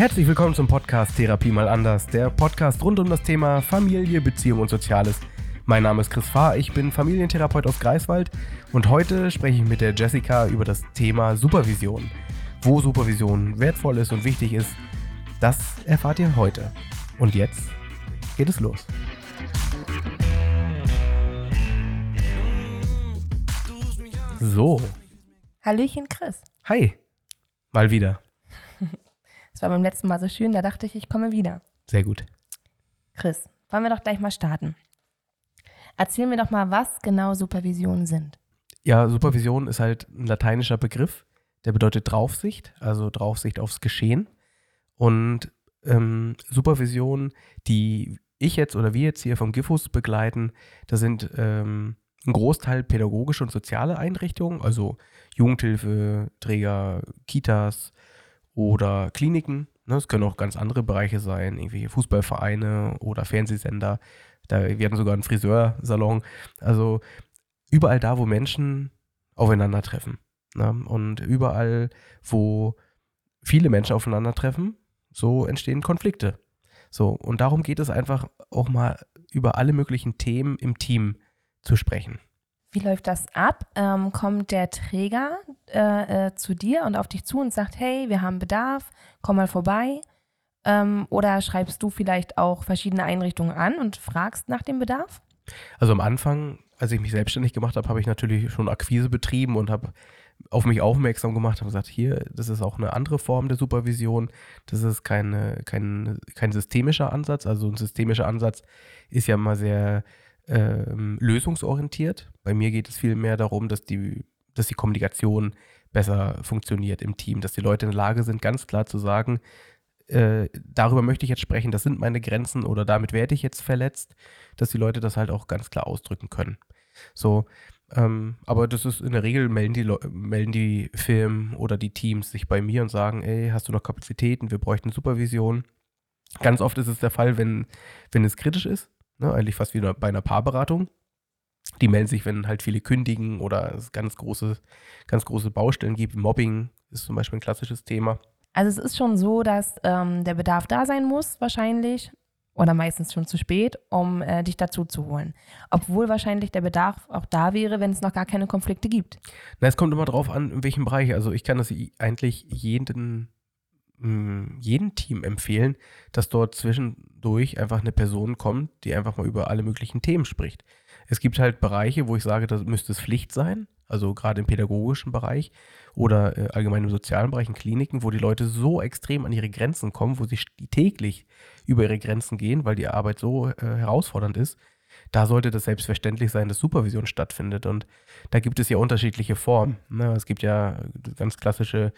Herzlich willkommen zum Podcast Therapie mal anders, der Podcast rund um das Thema Familie, Beziehung und Soziales. Mein Name ist Chris Fahr, ich bin Familientherapeut aus Greifswald und heute spreche ich mit der Jessica über das Thema Supervision. Wo Supervision wertvoll ist und wichtig ist, das erfahrt ihr heute. Und jetzt geht es los. So. Hallöchen, Chris. Hi. Mal wieder. Es war beim letzten Mal so schön, da dachte ich, ich komme wieder. Sehr gut. Chris, wollen wir doch gleich mal starten. Erzähl mir doch mal, was genau Supervisionen sind. Ja, Supervision ist halt ein lateinischer Begriff, der bedeutet Draufsicht, also Draufsicht aufs Geschehen. Und ähm, Supervision, die ich jetzt oder wir jetzt hier vom GIFUS begleiten, das sind ähm, ein Großteil pädagogische und soziale Einrichtungen, also Jugendhilfe, Träger, Kitas oder Kliniken. Ne, es können auch ganz andere Bereiche sein, irgendwelche Fußballvereine oder Fernsehsender. Da werden sogar ein Friseursalon. Also überall da, wo Menschen aufeinandertreffen. Ne? Und überall, wo viele Menschen aufeinandertreffen, so entstehen Konflikte. So, und darum geht es einfach auch mal über alle möglichen Themen im Team zu sprechen. Wie läuft das ab? Ähm, kommt der Träger äh, äh, zu dir und auf dich zu und sagt, hey, wir haben Bedarf, komm mal vorbei? Ähm, oder schreibst du vielleicht auch verschiedene Einrichtungen an und fragst nach dem Bedarf? Also am Anfang, als ich mich selbstständig gemacht habe, habe ich natürlich schon Akquise betrieben und habe auf mich aufmerksam gemacht, habe gesagt, hier, das ist auch eine andere Form der Supervision. Das ist keine, kein, kein systemischer Ansatz. Also ein systemischer Ansatz ist ja mal sehr ähm, lösungsorientiert. Bei mir geht es vielmehr darum, dass die, dass die Kommunikation besser funktioniert im Team, dass die Leute in der Lage sind, ganz klar zu sagen, äh, darüber möchte ich jetzt sprechen, das sind meine Grenzen oder damit werde ich jetzt verletzt, dass die Leute das halt auch ganz klar ausdrücken können. So, ähm, aber das ist in der Regel melden die, melden die Firmen oder die Teams sich bei mir und sagen, ey, hast du noch Kapazitäten, wir bräuchten Supervision. Ganz oft ist es der Fall, wenn, wenn es kritisch ist, Ne, eigentlich fast wie bei einer Paarberatung. Die melden sich, wenn halt viele kündigen oder es ganz große, ganz große Baustellen gibt. Mobbing ist zum Beispiel ein klassisches Thema. Also es ist schon so, dass ähm, der Bedarf da sein muss, wahrscheinlich, oder meistens schon zu spät, um äh, dich dazu zu holen. Obwohl wahrscheinlich der Bedarf auch da wäre, wenn es noch gar keine Konflikte gibt. Na, es kommt immer drauf an, in welchem Bereich. Also ich kann das eigentlich jeden jedem Team empfehlen, dass dort zwischendurch einfach eine Person kommt, die einfach mal über alle möglichen Themen spricht. Es gibt halt Bereiche, wo ich sage, da müsste es Pflicht sein, also gerade im pädagogischen Bereich oder äh, allgemein im sozialen Bereich, in Kliniken, wo die Leute so extrem an ihre Grenzen kommen, wo sie täglich über ihre Grenzen gehen, weil die Arbeit so äh, herausfordernd ist. Da sollte das selbstverständlich sein, dass Supervision stattfindet. Und da gibt es ja unterschiedliche Formen. Ne? Es gibt ja ganz klassische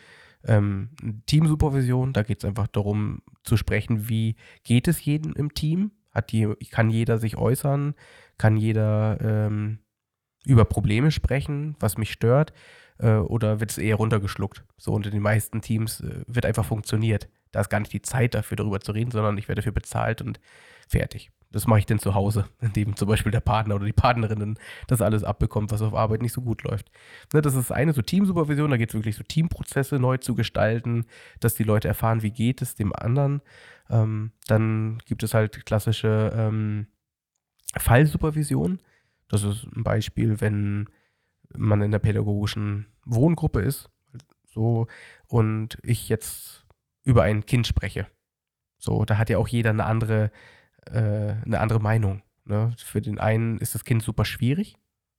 ähm, Teamsupervision. Da geht es einfach darum zu sprechen, wie geht es jedem im Team? Hat die, kann jeder sich äußern? Kann jeder ähm, über Probleme sprechen, was mich stört? Äh, oder wird es eher runtergeschluckt? So unter den meisten Teams äh, wird einfach funktioniert. Da ist gar nicht die Zeit dafür, darüber zu reden, sondern ich werde dafür bezahlt und fertig das mache ich denn zu Hause, indem zum Beispiel der Partner oder die Partnerin das alles abbekommt, was auf Arbeit nicht so gut läuft. Ne, das ist eine so Teamsupervision, da geht es wirklich so Teamprozesse neu zu gestalten, dass die Leute erfahren, wie geht es dem anderen. Ähm, dann gibt es halt klassische ähm, Fallsupervision. Das ist ein Beispiel, wenn man in der pädagogischen Wohngruppe ist, so und ich jetzt über ein Kind spreche. So, da hat ja auch jeder eine andere äh, eine andere Meinung. Ne? Für den einen ist das Kind super schwierig,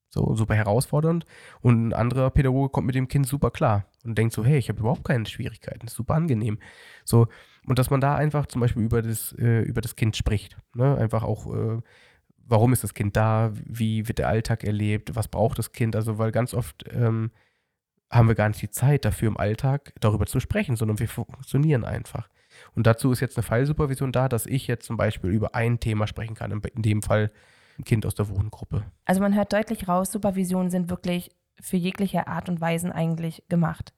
so super herausfordernd und ein anderer Pädagoge kommt mit dem Kind super klar und denkt so, hey, ich habe überhaupt keine Schwierigkeiten, ist super angenehm. So, und dass man da einfach zum Beispiel über das, äh, über das Kind spricht. Ne? Einfach auch, äh, warum ist das Kind da, wie wird der Alltag erlebt, was braucht das Kind, also weil ganz oft ähm, haben wir gar nicht die Zeit dafür im Alltag darüber zu sprechen, sondern wir funktionieren einfach. Und dazu ist jetzt eine Fallsupervision da, dass ich jetzt zum Beispiel über ein Thema sprechen kann, in dem Fall ein Kind aus der Wohngruppe. Also man hört deutlich raus, Supervisionen sind wirklich für jegliche Art und Weisen eigentlich gemacht.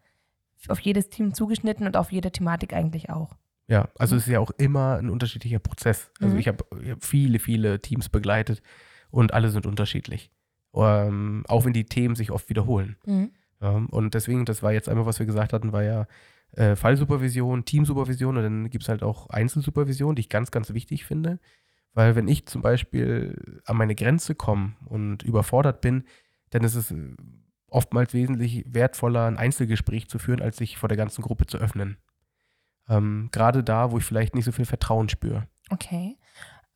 Auf jedes Team zugeschnitten und auf jede Thematik eigentlich auch. Ja, also es ist ja auch immer ein unterschiedlicher Prozess. Also mhm. ich habe hab viele, viele Teams begleitet und alle sind unterschiedlich. Ähm, auch wenn die Themen sich oft wiederholen. Mhm. Ja, und deswegen, das war jetzt einmal, was wir gesagt hatten, war ja äh, Fallsupervision, Teamsupervision und dann gibt es halt auch Einzelsupervision, die ich ganz, ganz wichtig finde. Weil wenn ich zum Beispiel an meine Grenze komme und überfordert bin, dann ist es äh, oftmals wesentlich wertvoller, ein Einzelgespräch zu führen, als sich vor der ganzen Gruppe zu öffnen. Ähm, Gerade da, wo ich vielleicht nicht so viel Vertrauen spüre. Okay.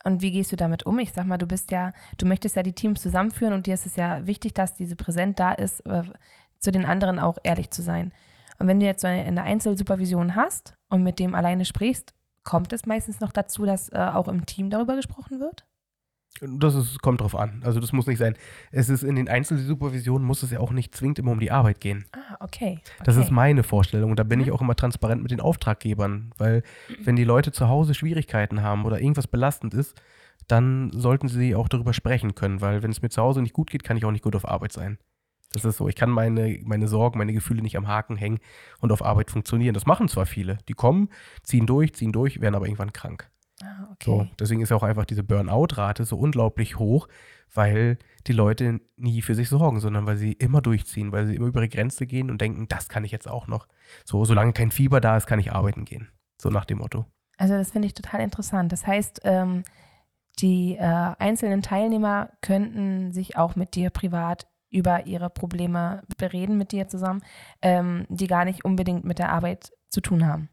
Und wie gehst du damit um? Ich sag mal, du bist ja, du möchtest ja die Teams zusammenführen und dir ist es ja wichtig, dass diese Präsent da ist, äh, zu den anderen auch ehrlich zu sein. Und wenn du jetzt so eine, Einzelsupervision hast und mit dem alleine sprichst, kommt es meistens noch dazu, dass äh, auch im Team darüber gesprochen wird? Das ist, kommt drauf an. Also das muss nicht sein. Es ist in den Einzelsupervisionen muss es ja auch nicht zwingend immer um die Arbeit gehen. Ah, okay. okay. Das ist meine Vorstellung. Und da bin mhm. ich auch immer transparent mit den Auftraggebern. Weil wenn die Leute zu Hause Schwierigkeiten haben oder irgendwas belastend ist, dann sollten sie auch darüber sprechen können. Weil wenn es mir zu Hause nicht gut geht, kann ich auch nicht gut auf Arbeit sein. Das ist so. Ich kann meine, meine Sorgen, meine Gefühle nicht am Haken hängen und auf Arbeit funktionieren. Das machen zwar viele. Die kommen, ziehen durch, ziehen durch, werden aber irgendwann krank. Ah, okay. So, deswegen ist auch einfach diese Burnout-Rate so unglaublich hoch, weil die Leute nie für sich sorgen, sondern weil sie immer durchziehen, weil sie immer über ihre Grenze gehen und denken, das kann ich jetzt auch noch. So, solange kein Fieber da ist, kann ich arbeiten gehen. So nach dem Motto. Also das finde ich total interessant. Das heißt, ähm, die äh, einzelnen Teilnehmer könnten sich auch mit dir privat über ihre Probleme bereden mit dir zusammen, ähm, die gar nicht unbedingt mit der Arbeit zu tun haben.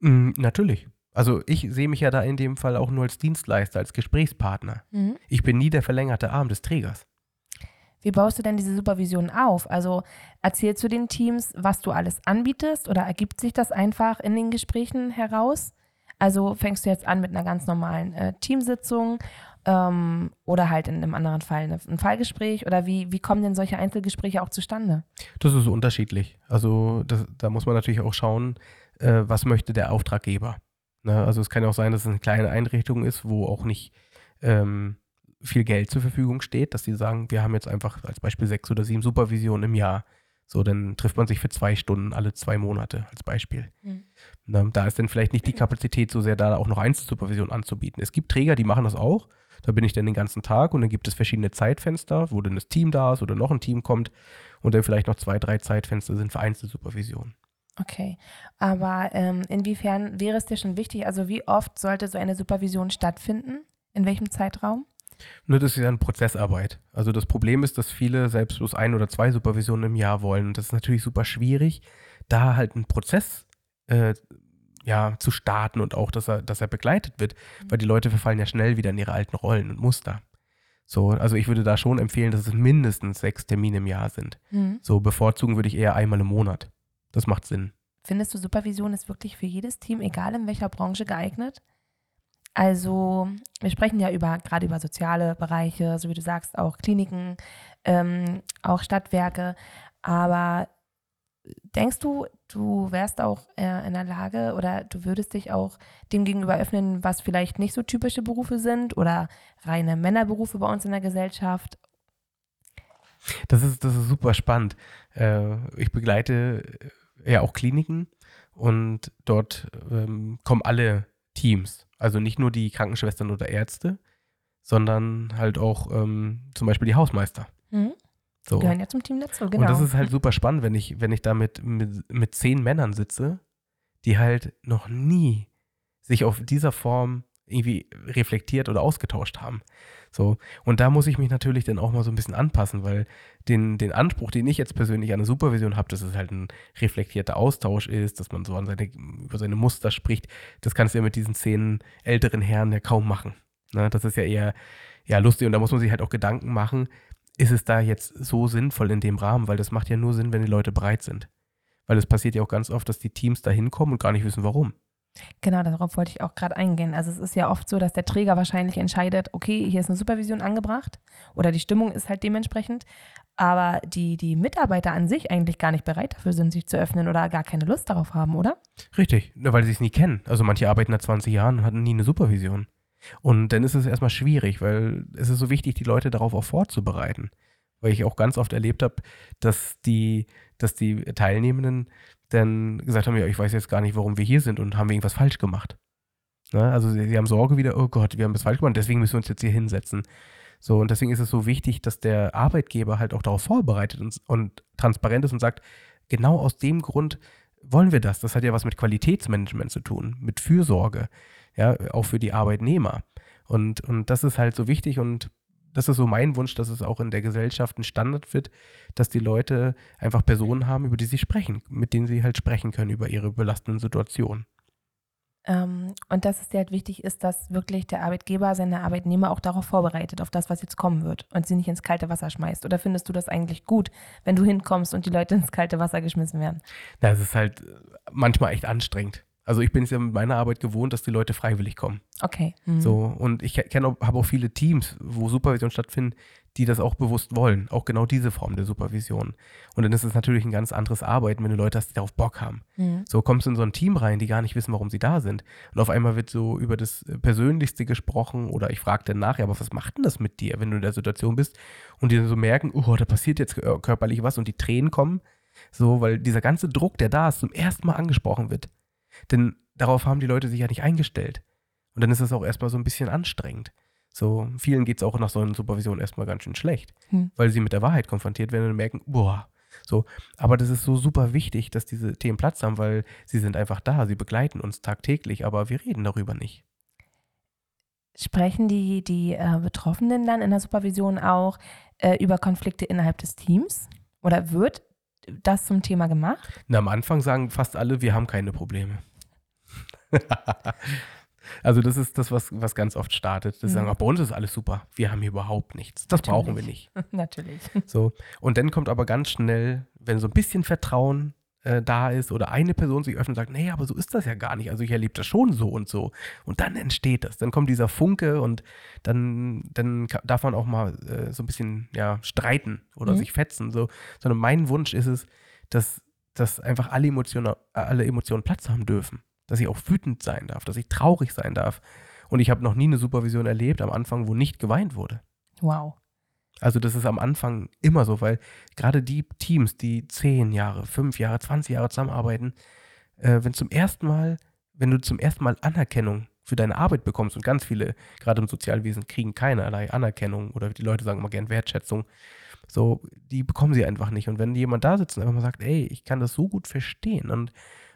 Mm, natürlich. Also ich sehe mich ja da in dem Fall auch nur als Dienstleister, als Gesprächspartner. Mhm. Ich bin nie der verlängerte Arm des Trägers. Wie baust du denn diese Supervision auf? Also erzählst du den Teams, was du alles anbietest oder ergibt sich das einfach in den Gesprächen heraus? Also fängst du jetzt an mit einer ganz normalen äh, Teamsitzung ähm, oder halt in einem anderen Fall ein Fallgespräch? Oder wie, wie kommen denn solche Einzelgespräche auch zustande? Das ist unterschiedlich. Also das, da muss man natürlich auch schauen, äh, was möchte der Auftraggeber. Ne? Also es kann ja auch sein, dass es eine kleine Einrichtung ist, wo auch nicht ähm, viel Geld zur Verfügung steht, dass die sagen, wir haben jetzt einfach als Beispiel sechs oder sieben Supervisionen im Jahr. So, dann trifft man sich für zwei Stunden alle zwei Monate als Beispiel. Mhm. Na, da ist dann vielleicht nicht die Kapazität so sehr da, auch noch Einzelsupervision anzubieten. Es gibt Träger, die machen das auch. Da bin ich dann den ganzen Tag und dann gibt es verschiedene Zeitfenster, wo dann das Team da ist oder noch ein Team kommt und dann vielleicht noch zwei, drei Zeitfenster sind für Einzelsupervision. Okay, aber ähm, inwiefern wäre es dir schon wichtig, also wie oft sollte so eine Supervision stattfinden? In welchem Zeitraum? Nur das ist ja eine Prozessarbeit. Also das Problem ist, dass viele selbst bloß ein oder zwei Supervisionen im Jahr wollen. Und das ist natürlich super schwierig, da halt einen Prozess äh, ja, zu starten und auch, dass er, dass er begleitet wird, weil die Leute verfallen ja schnell wieder in ihre alten Rollen und Muster. So, also ich würde da schon empfehlen, dass es mindestens sechs Termine im Jahr sind. Mhm. So bevorzugen würde ich eher einmal im Monat. Das macht Sinn. Findest du, Supervision ist wirklich für jedes Team, egal in welcher Branche, geeignet? Also, wir sprechen ja über gerade über soziale Bereiche, so wie du sagst, auch Kliniken, ähm, auch Stadtwerke. Aber denkst du, du wärst auch äh, in der Lage oder du würdest dich auch dem gegenüber öffnen, was vielleicht nicht so typische Berufe sind oder reine Männerberufe bei uns in der Gesellschaft? Das ist, das ist super spannend. Äh, ich begleite äh, ja auch Kliniken und dort ähm, kommen alle Teams. Also nicht nur die Krankenschwestern oder Ärzte, sondern halt auch ähm, zum Beispiel die Hausmeister. Mhm. So. Die gehören ja zum Team dazu, genau. Und das ist halt super spannend, wenn ich, wenn ich da mit, mit, mit zehn Männern sitze, die halt noch nie sich auf dieser Form irgendwie reflektiert oder ausgetauscht haben. So. Und da muss ich mich natürlich dann auch mal so ein bisschen anpassen, weil den, den Anspruch, den ich jetzt persönlich an eine Supervision habe, dass es halt ein reflektierter Austausch ist, dass man so an seine, über seine Muster spricht, das kannst du ja mit diesen zehn älteren Herren ja kaum machen. Ne? Das ist ja eher ja, lustig und da muss man sich halt auch Gedanken machen, ist es da jetzt so sinnvoll in dem Rahmen, weil das macht ja nur Sinn, wenn die Leute bereit sind. Weil es passiert ja auch ganz oft, dass die Teams da hinkommen und gar nicht wissen, warum. Genau, darauf wollte ich auch gerade eingehen. Also es ist ja oft so, dass der Träger wahrscheinlich entscheidet, okay, hier ist eine Supervision angebracht oder die Stimmung ist halt dementsprechend, aber die, die Mitarbeiter an sich eigentlich gar nicht bereit dafür sind, sich zu öffnen oder gar keine Lust darauf haben, oder? Richtig, weil sie es nie kennen. Also manche arbeiten da 20 Jahren und hatten nie eine Supervision. Und dann ist es erstmal schwierig, weil es ist so wichtig, die Leute darauf auch vorzubereiten. Weil ich auch ganz oft erlebt habe, dass die, dass die Teilnehmenden dann gesagt haben, ja, ich weiß jetzt gar nicht, warum wir hier sind und haben wir irgendwas falsch gemacht. Ne? Also sie, sie, haben Sorge wieder, oh Gott, wir haben das falsch gemacht, deswegen müssen wir uns jetzt hier hinsetzen. So, und deswegen ist es so wichtig, dass der Arbeitgeber halt auch darauf vorbereitet und, und transparent ist und sagt, genau aus dem Grund wollen wir das? Das hat ja was mit Qualitätsmanagement zu tun, mit Fürsorge, ja, auch für die Arbeitnehmer. Und, und das ist halt so wichtig und das ist so mein Wunsch, dass es auch in der Gesellschaft ein Standard wird, dass die Leute einfach Personen haben, über die sie sprechen, mit denen sie halt sprechen können über ihre belastenden Situationen. Ähm, und dass es dir halt wichtig ist, dass wirklich der Arbeitgeber seine Arbeitnehmer auch darauf vorbereitet, auf das, was jetzt kommen wird und sie nicht ins kalte Wasser schmeißt. Oder findest du das eigentlich gut, wenn du hinkommst und die Leute ins kalte Wasser geschmissen werden? Na, es ist halt manchmal echt anstrengend. Also ich bin es ja mit meiner Arbeit gewohnt, dass die Leute freiwillig kommen. Okay. Mhm. So, und ich kenne habe auch viele Teams, wo Supervision stattfindet, die das auch bewusst wollen. Auch genau diese Form der Supervision. Und dann ist es natürlich ein ganz anderes Arbeiten, wenn du Leute hast, die darauf Bock haben. Mhm. So kommst du in so ein Team rein, die gar nicht wissen, warum sie da sind. Und auf einmal wird so über das Persönlichste gesprochen oder ich frage dann nachher, aber was macht denn das mit dir, wenn du in der Situation bist und die dann so merken, oh, da passiert jetzt körperlich was und die Tränen kommen. So, weil dieser ganze Druck, der da ist, zum ersten Mal angesprochen wird. Denn darauf haben die Leute sich ja nicht eingestellt. Und dann ist es auch erstmal so ein bisschen anstrengend. So, vielen geht es auch nach so einer Supervision erstmal ganz schön schlecht, Hm. weil sie mit der Wahrheit konfrontiert werden und merken, boah, so. Aber das ist so super wichtig, dass diese Themen Platz haben, weil sie sind einfach da, sie begleiten uns tagtäglich, aber wir reden darüber nicht. Sprechen die, die äh, Betroffenen dann in der Supervision auch äh, über Konflikte innerhalb des Teams? Oder wird das zum Thema gemacht? Na, am Anfang sagen fast alle, wir haben keine Probleme. also das ist das, was, was ganz oft startet. Das Mhm. sagen, "Ach, bei uns ist alles super. Wir haben hier überhaupt nichts. Das brauchen wir Natürlich. nicht. Natürlich. So. Und dann kommt aber ganz schnell, wenn so ein bisschen Vertrauen äh, da ist oder eine Person sich öffnet und sagt, nee, aber so ist das ja gar nicht. Also ich erlebe das schon so und so. Und dann entsteht das. Dann kommt dieser Funke und dann, dann darf man auch mal äh, so ein bisschen ja, streiten oder Mhm. sich fetzen. So. Sondern mein Wunsch ist es, dass, dass einfach alle Emotionen, alle Emotionen Platz haben dürfen. Dass ich auch wütend sein darf, dass ich traurig sein darf. Und ich habe noch nie eine Supervision erlebt am Anfang, wo nicht geweint wurde. Wow. Also das ist am Anfang immer so, weil gerade die Teams, die zehn Jahre, fünf Jahre, 20 Jahre zusammenarbeiten, äh, wenn zum ersten Mal, wenn du zum ersten Mal Anerkennung für deine Arbeit bekommst und ganz viele, gerade im Sozialwesen, kriegen keinerlei Anerkennung oder die Leute sagen immer gern Wertschätzung, so, die bekommen sie einfach nicht. Und wenn jemand da sitzt und einfach mal sagt, ey, ich kann das so gut verstehen und,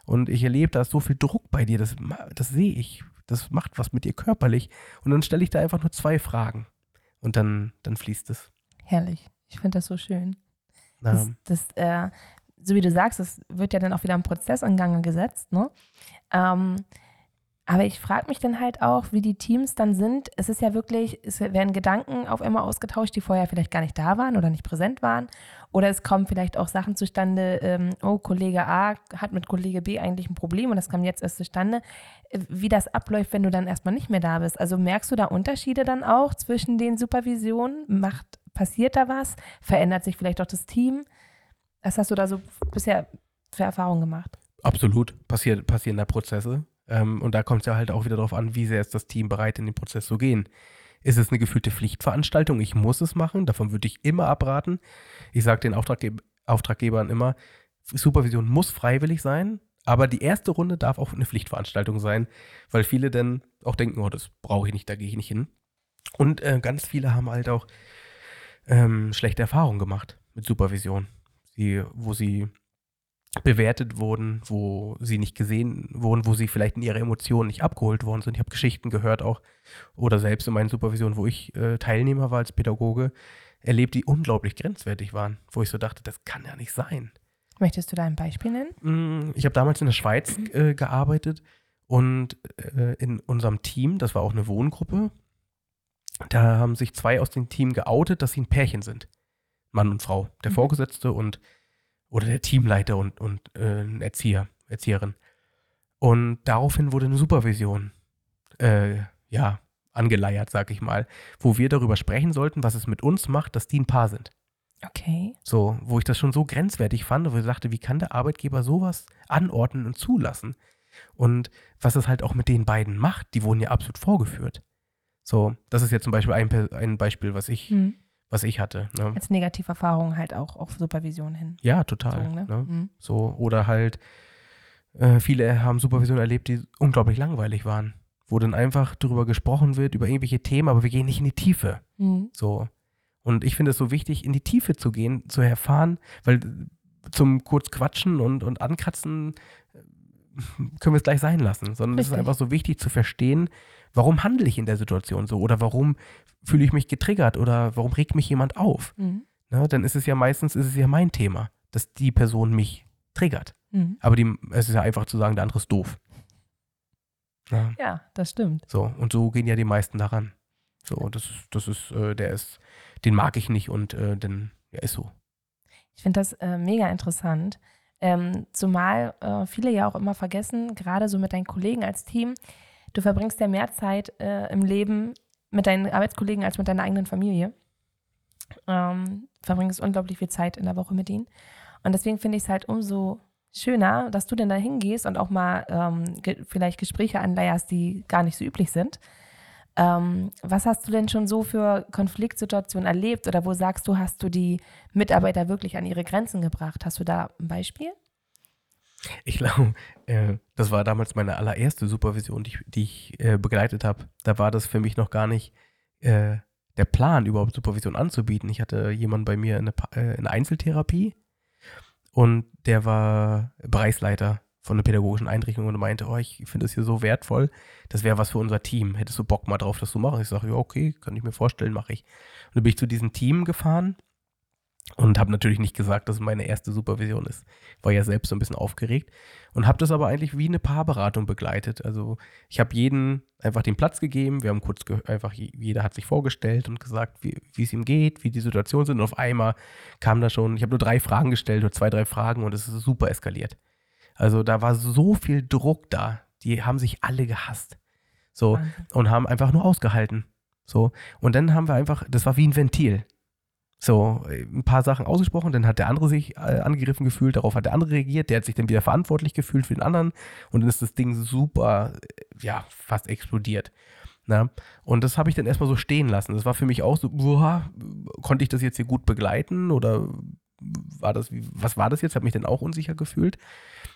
und ich erlebe, da ist so viel Druck bei dir, das, das sehe ich, das macht was mit dir körperlich und dann stelle ich da einfach nur zwei Fragen und dann, dann fließt es. Herrlich. Ich finde das so schön. Na, Das, das, äh, so wie du sagst, das wird ja dann auch wieder ein Prozess in Gang gesetzt, ne? Ähm, aber ich frage mich dann halt auch, wie die Teams dann sind. Es ist ja wirklich, es werden Gedanken auf einmal ausgetauscht, die vorher vielleicht gar nicht da waren oder nicht präsent waren. Oder es kommen vielleicht auch Sachen zustande, ähm, oh, Kollege A hat mit Kollege B eigentlich ein Problem und das kam jetzt erst zustande. Äh, Wie das abläuft, wenn du dann erstmal nicht mehr da bist. Also merkst du da Unterschiede dann auch zwischen den Supervisionen? Macht, passiert da was? Verändert sich vielleicht auch das Team? Was hast du da so bisher für Erfahrungen gemacht? absolut passiert, passieren da Prozesse. Ähm, und da kommt es ja halt auch wieder darauf an, wie sehr ist das Team bereit, in den Prozess zu gehen. Ist es eine gefühlte Pflichtveranstaltung? Ich muss es machen. Davon würde ich immer abraten. Ich sage den Auftragge Auftraggebern immer, Supervision muss freiwillig sein, aber die erste Runde darf auch eine Pflichtveranstaltung sein, weil viele dann auch denken, oh, das brauche ich nicht, da gehe ich nicht hin. Und äh, ganz viele haben halt auch ähm, schlechte Erfahrungen gemacht mit Supervision, sie, wo sie bewertet wurden, wo sie nicht gesehen wurden, wo sie vielleicht in ihre Emotionen nicht abgeholt worden sind. Ich habe Geschichten gehört auch oder selbst in meinen Supervisionen, wo ich äh, Teilnehmer war als Pädagoge, erlebt, die unglaublich grenzwertig waren, wo ich so dachte, das kann ja nicht sein. Möchtest du da ein Beispiel nennen? Mm, Ich habe damals in der Schweiz äh, gearbeitet und äh, in unserem Team, das war auch eine Wohngruppe, da haben sich zwei aus dem Team geoutet, dass sie ein Pärchen sind. Mann und Frau. Der Mhm. Vorgesetzte und oder der Teamleiter und, und äh, ein Erzieher, Erzieherin. Und daraufhin wurde eine Supervision äh, ja, angeleiert, sag ich mal, wo wir darüber sprechen sollten, was es mit uns macht, dass die ein Paar sind. Okay. So, wo ich das schon so grenzwertig fand, wo ich dachte, wie kann der Arbeitgeber sowas anordnen und zulassen? Und was es halt auch mit den beiden macht, die wurden ja absolut vorgeführt. So, das ist jetzt zum Beispiel ein, ein Beispiel, was ich, Hm. Was ich hatte. Ne? Als Negativerfahrung halt auch auf Supervision hin. Ja, total. So, ne? ne? Hm. So, oder halt, äh, viele haben Supervision erlebt, die unglaublich langweilig waren. Wo dann einfach darüber gesprochen wird, über irgendwelche Themen, aber wir gehen nicht in die Tiefe. Hm. So. Und ich finde es so wichtig, in die Tiefe zu gehen, zu erfahren, weil zum kurz quatschen und, und ankratzen äh, können wir es gleich sein lassen, sondern es ist Richtig. einfach so wichtig zu verstehen, warum handle ich in der Situation so oder warum fühle ich mich getriggert oder warum regt mich jemand auf. Mhm. Ne? Dann ist es ja meistens ist es ja mein Thema, dass die Person mich triggert. Mhm. Aber die, es ist ja einfach zu sagen, der andere ist doof. Ja, Ja, das stimmt. so, und so gehen ja die meisten daran. So, das ist, das ist, äh, der ist, den mag ich nicht und äh, den, ja, ist so. Ich finde das äh, mega interessant. Ähm, zumal äh, viele ja auch immer vergessen, gerade so mit deinen Kollegen als Team, du verbringst ja mehr Zeit äh, im Leben mit deinen Arbeitskollegen als mit deiner eigenen Familie. Ähm, verbringst unglaublich viel Zeit in der Woche mit ihnen. Und deswegen finde ich es halt umso schöner, dass du denn da hingehst und auch mal ähm, ge vielleicht Gespräche anleierst, die gar nicht so üblich sind. Ähm, was hast du denn schon so für Konfliktsituationen erlebt oder wo sagst du, hast du die Mitarbeiter wirklich an ihre Grenzen gebracht? Hast du da ein Beispiel? Ich glaube, äh, das war damals meine allererste Supervision, die ich, die ich äh, begleitet habe. Da war das für mich noch gar nicht äh, der Plan, überhaupt Supervision anzubieten. Ich hatte jemanden bei mir in der äh, Einzeltherapie und der war Bereichsleiter von einer pädagogischen Einrichtung und meinte, oh, ich finde das hier so wertvoll, das wäre was für unser Team. Hättest du Bock mal drauf, das zu machen? Ich sage, ja, okay, kann ich mir vorstellen, mache ich. Und dann bin ich zu diesem Team gefahren und habe natürlich nicht gesagt, dass es meine erste Supervision ist. War ja selbst so ein bisschen aufgeregt und habe das aber eigentlich wie eine Paarberatung begleitet. Also ich habe jeden einfach den Platz gegeben. Wir haben kurz einfach, je- jeder hat sich vorgestellt und gesagt, wie es ihm geht, wie die Situation sind. Und auf einmal kam da schon, ich habe nur drei Fragen gestellt, nur zwei, drei Fragen und es ist super eskaliert. Also da war so viel Druck da. Die haben sich alle gehasst. So und haben einfach nur ausgehalten. So. Und dann haben wir einfach, das war wie ein Ventil. So, ein paar Sachen ausgesprochen, dann hat der andere sich äh, angegriffen gefühlt, darauf hat der andere reagiert, der hat sich dann wieder verantwortlich gefühlt für den anderen und dann ist das Ding super, äh, ja, fast explodiert. Na? Und das habe ich dann erstmal so stehen lassen. Das war für mich auch so, boah, konnte ich das jetzt hier gut begleiten oder war das, was war das jetzt? Habe mich dann auch unsicher gefühlt.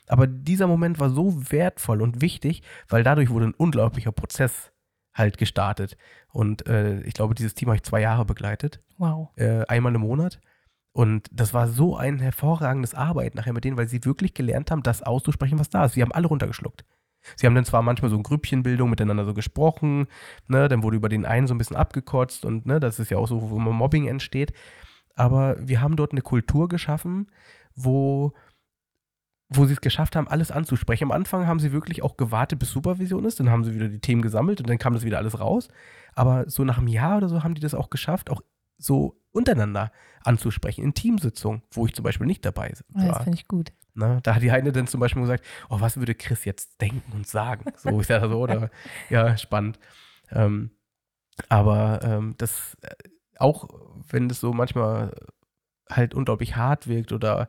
Aber dieser Moment war so wertvoll und wichtig, weil dadurch wurde ein unglaublicher Prozess halt gestartet. Und äh, ich glaube, dieses Team habe ich zwei Jahre begleitet, Wow. äh, einmal im Monat. Und das war so ein hervorragendes Arbeiten nachher mit denen, weil sie wirklich gelernt haben, das auszusprechen, was da ist. Sie haben alle runtergeschluckt. Sie haben dann zwar manchmal so in Grüppchenbildung miteinander so gesprochen, ne, dann wurde über den einen so ein bisschen abgekotzt und ne, das ist ja auch so, wo Mobbing entsteht. Aber wir haben dort eine Kultur geschaffen, wo, wo sie es geschafft haben, alles anzusprechen. Am Anfang haben sie wirklich auch gewartet, bis Supervision ist, dann haben sie wieder die Themen gesammelt und dann kam das wieder alles raus. Aber so nach einem Jahr oder so haben die das auch geschafft, auch so untereinander anzusprechen, in Teamsitzungen, wo ich zum Beispiel nicht dabei das war. finde ich gut. Ne? Da hat die eine dann zum Beispiel gesagt, oh, was würde Chris jetzt denken und sagen? So, ich dachte so, oder? Ja, spannend. Ähm, aber ähm, das, äh, auch wenn das so manchmal halt unglaublich hart wirkt oder,